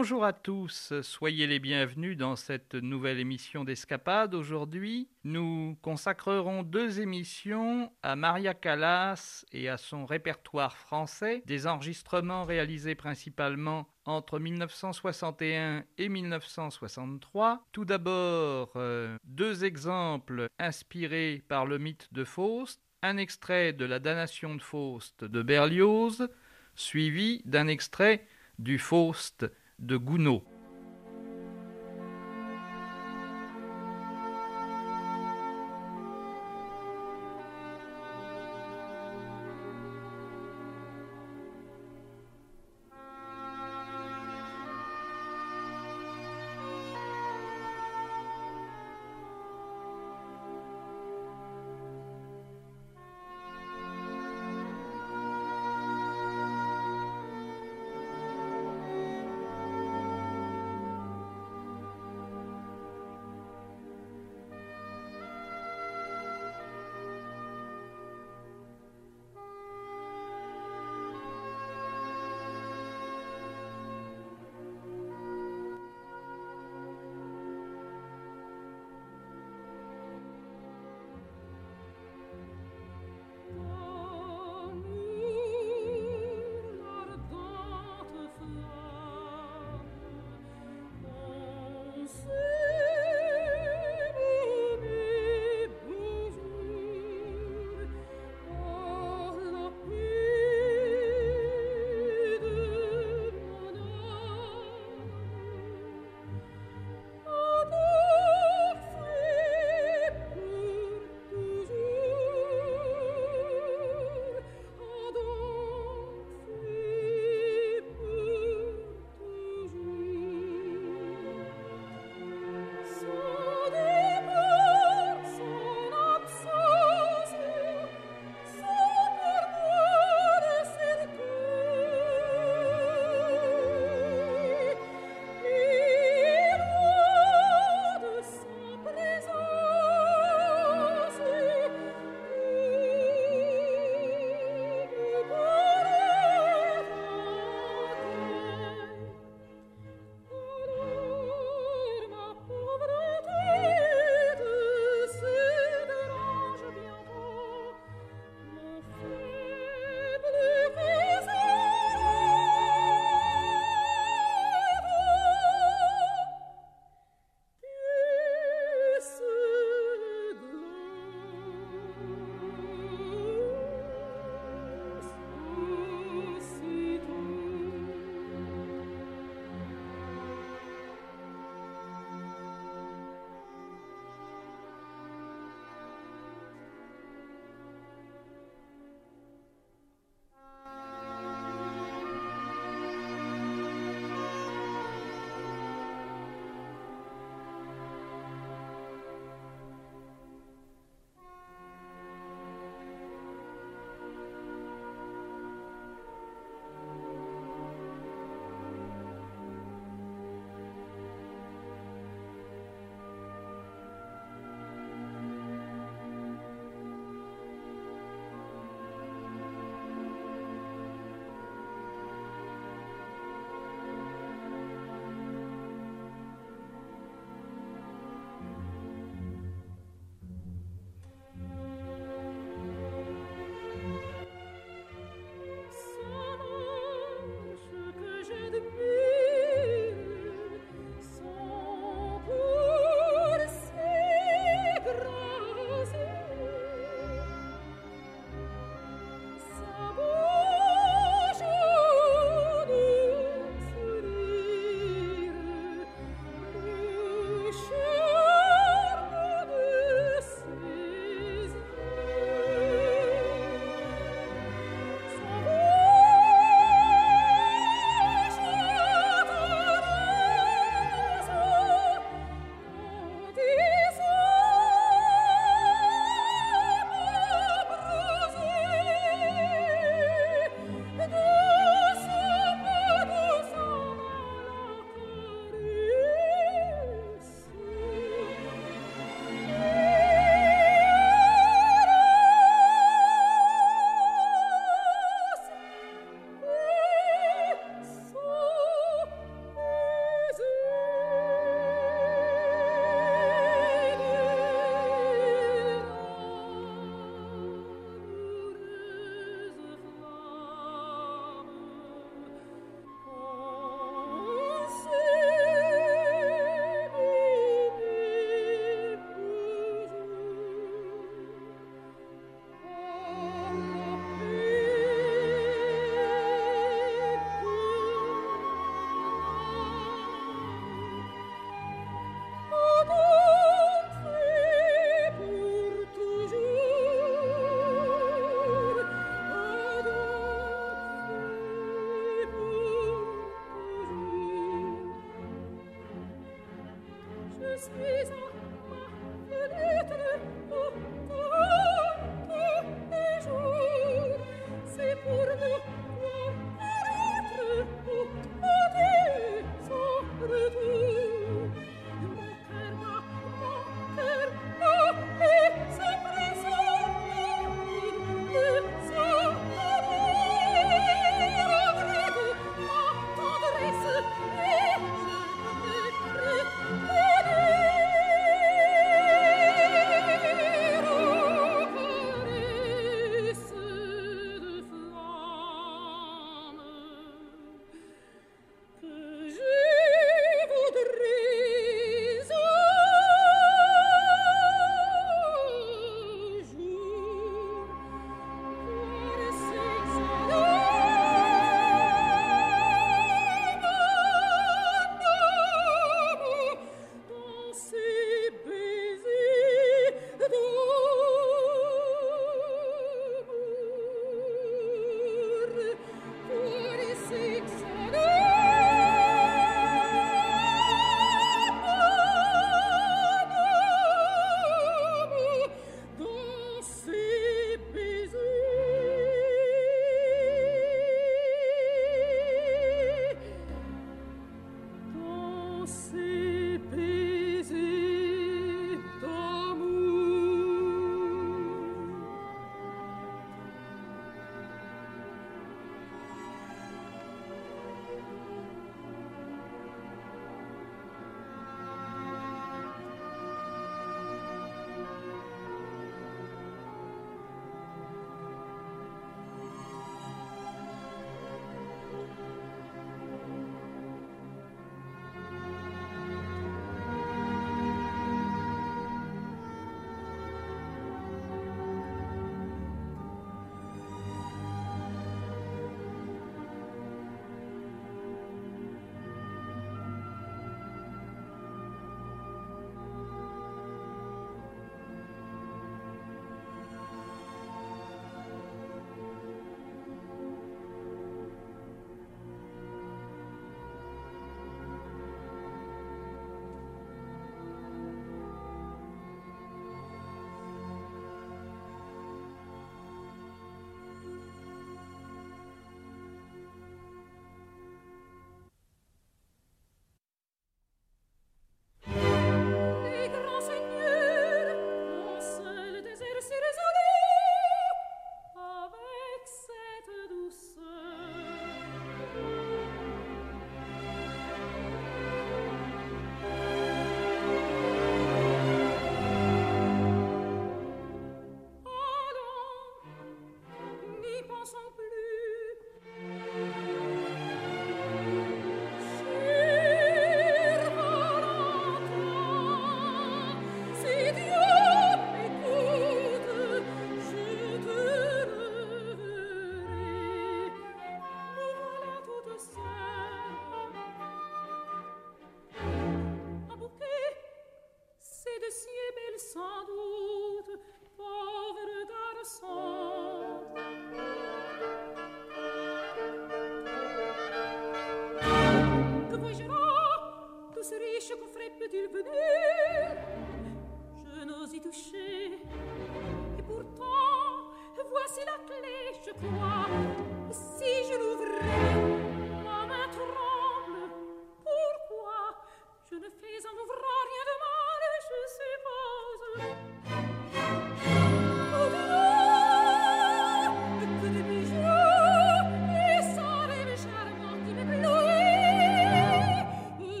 Bonjour à tous, soyez les bienvenus dans cette nouvelle émission d'Escapade. Aujourd'hui, nous consacrerons deux émissions à Maria Callas et à son répertoire français, des enregistrements réalisés principalement entre 1961 et 1963. Tout d'abord, euh, deux exemples inspirés par le mythe de Faust, un extrait de la damnation de Faust de Berlioz, suivi d'un extrait du Faust de Gounod.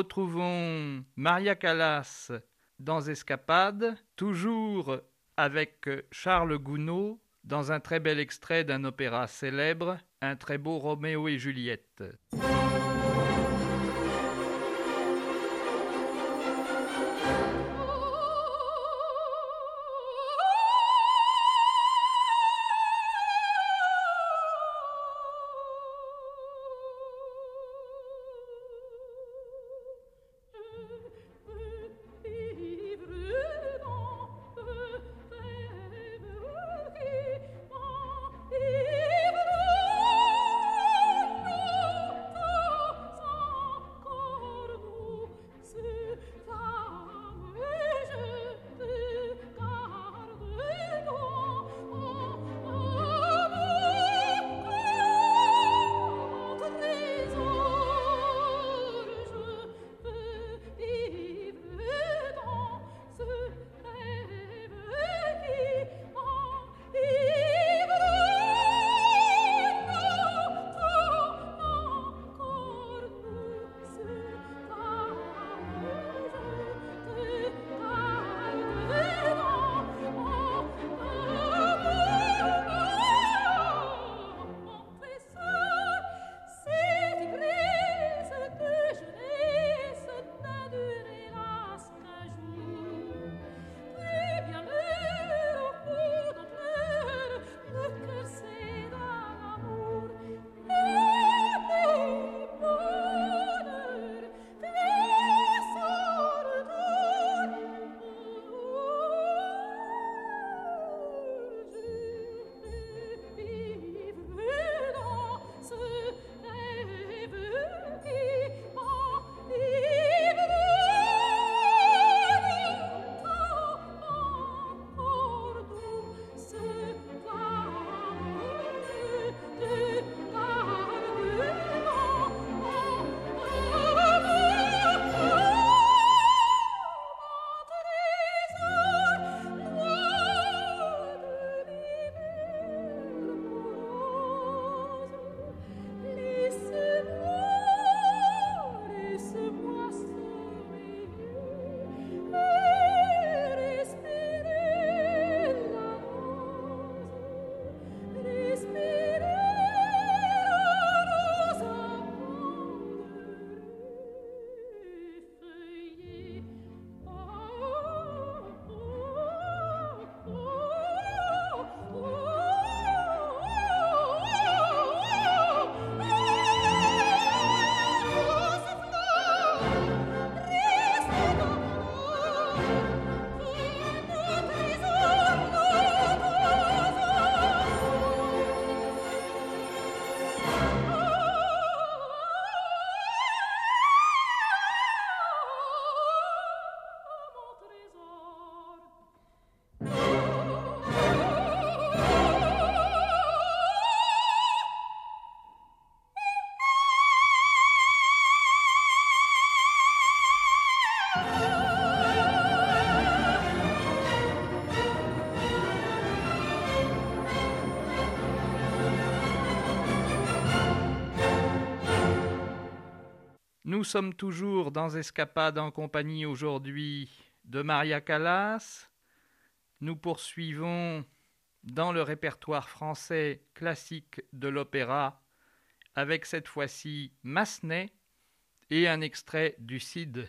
Retrouvons Maria Callas dans Escapade, toujours avec Charles Gounod, dans un très bel extrait d'un opéra célèbre, un très beau Roméo et Juliette. Nous sommes toujours dans Escapade en compagnie aujourd'hui de Maria Callas. Nous poursuivons dans le répertoire français classique de l'opéra avec cette fois-ci Massenet et un extrait du Cid.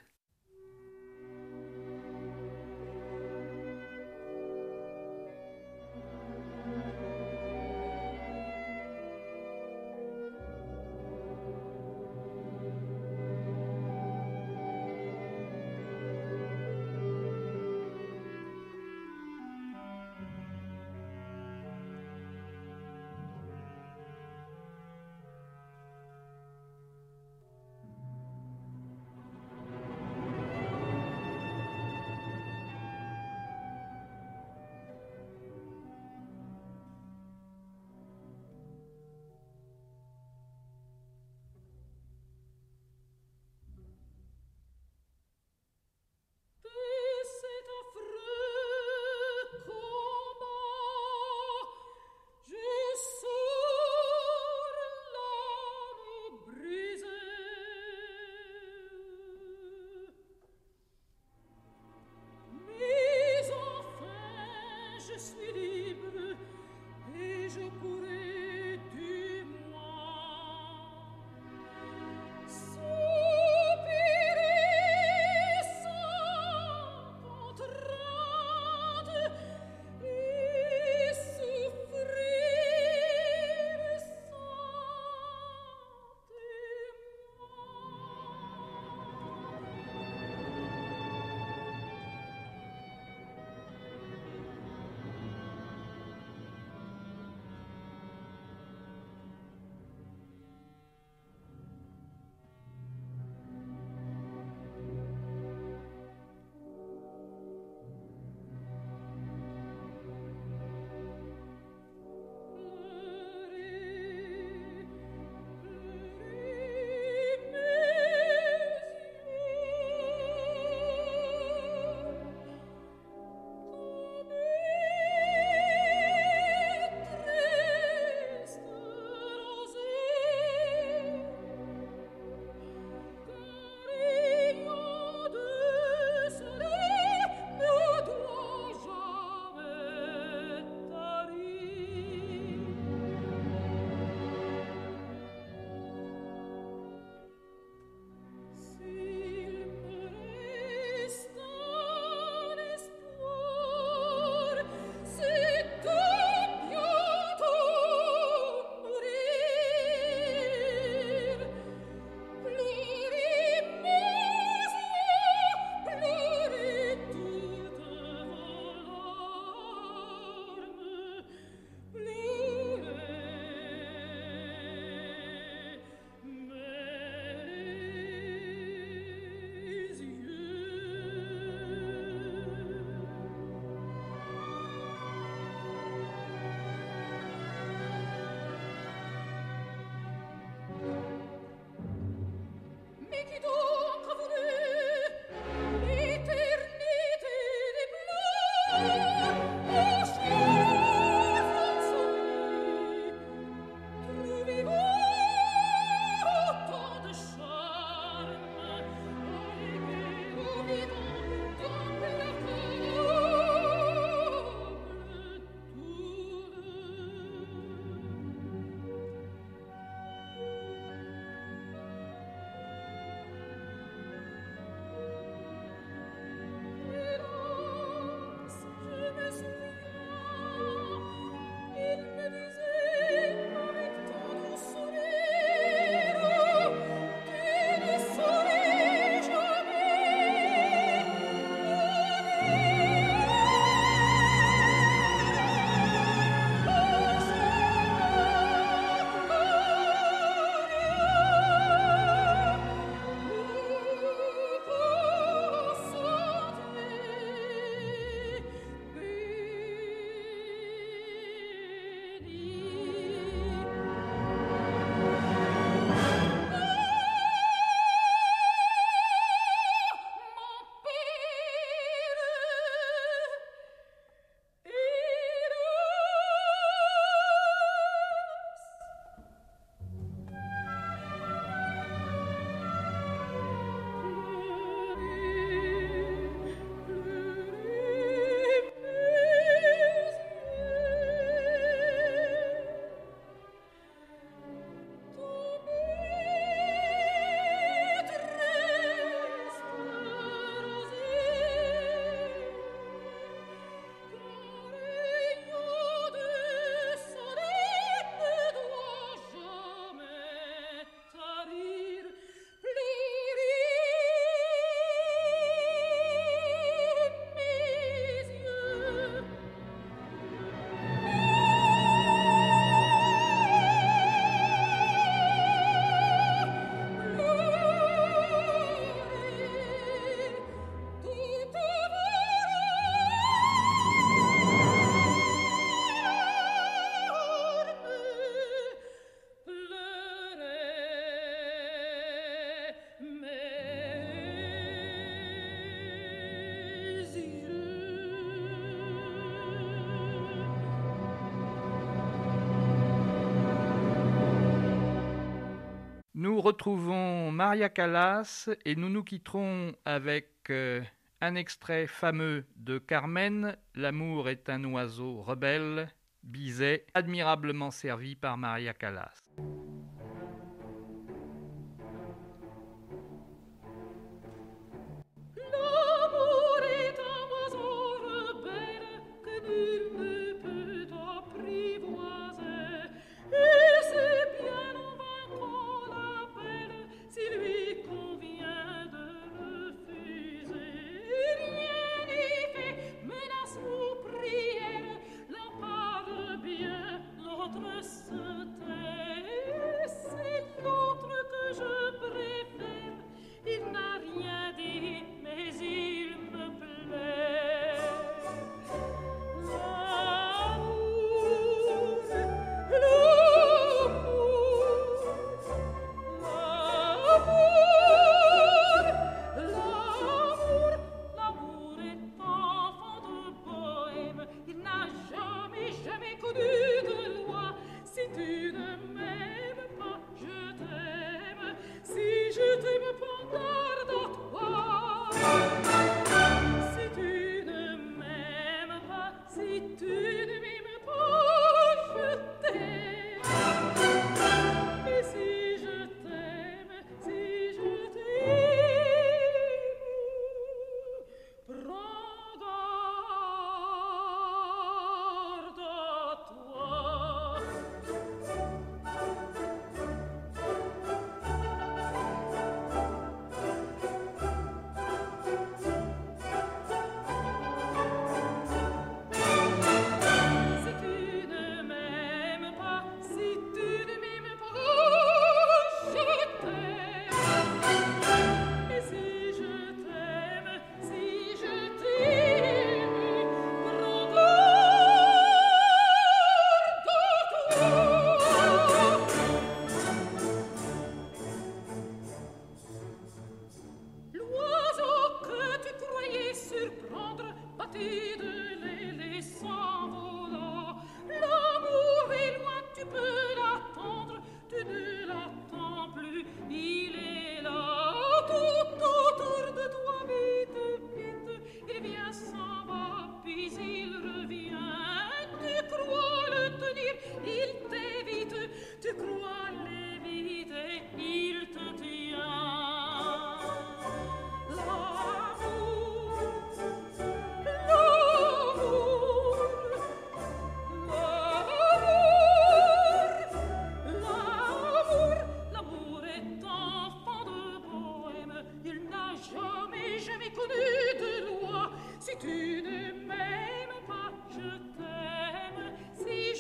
Retrouvons Maria Callas et nous nous quitterons avec euh, un extrait fameux de Carmen, L'amour est un oiseau rebelle, Bizet, admirablement servi par Maria Callas.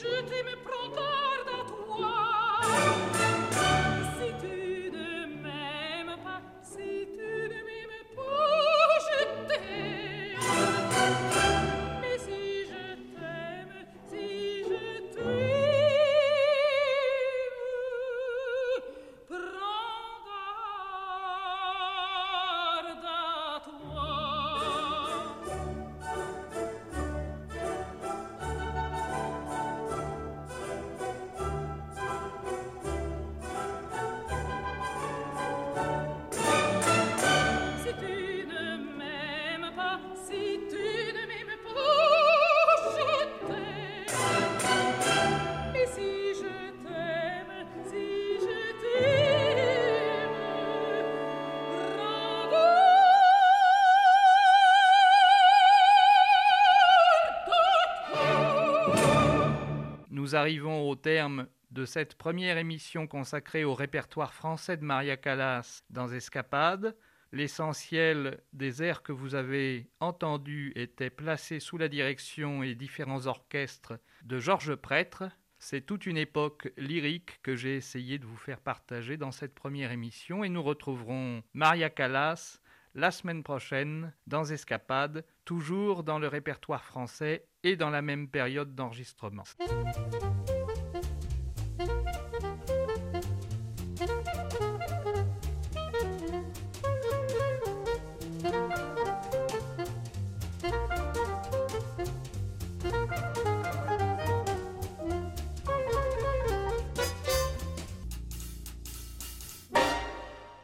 lasciatemi pronta nous arrivons au terme de cette première émission consacrée au répertoire français de Maria Callas dans Escapade. L'essentiel des airs que vous avez entendus était placé sous la direction et différents orchestres de Georges Prêtre. C'est toute une époque lyrique que j'ai essayé de vous faire partager dans cette première émission et nous retrouverons Maria Callas la semaine prochaine dans Escapade, toujours dans le répertoire français et dans la même période d'enregistrement.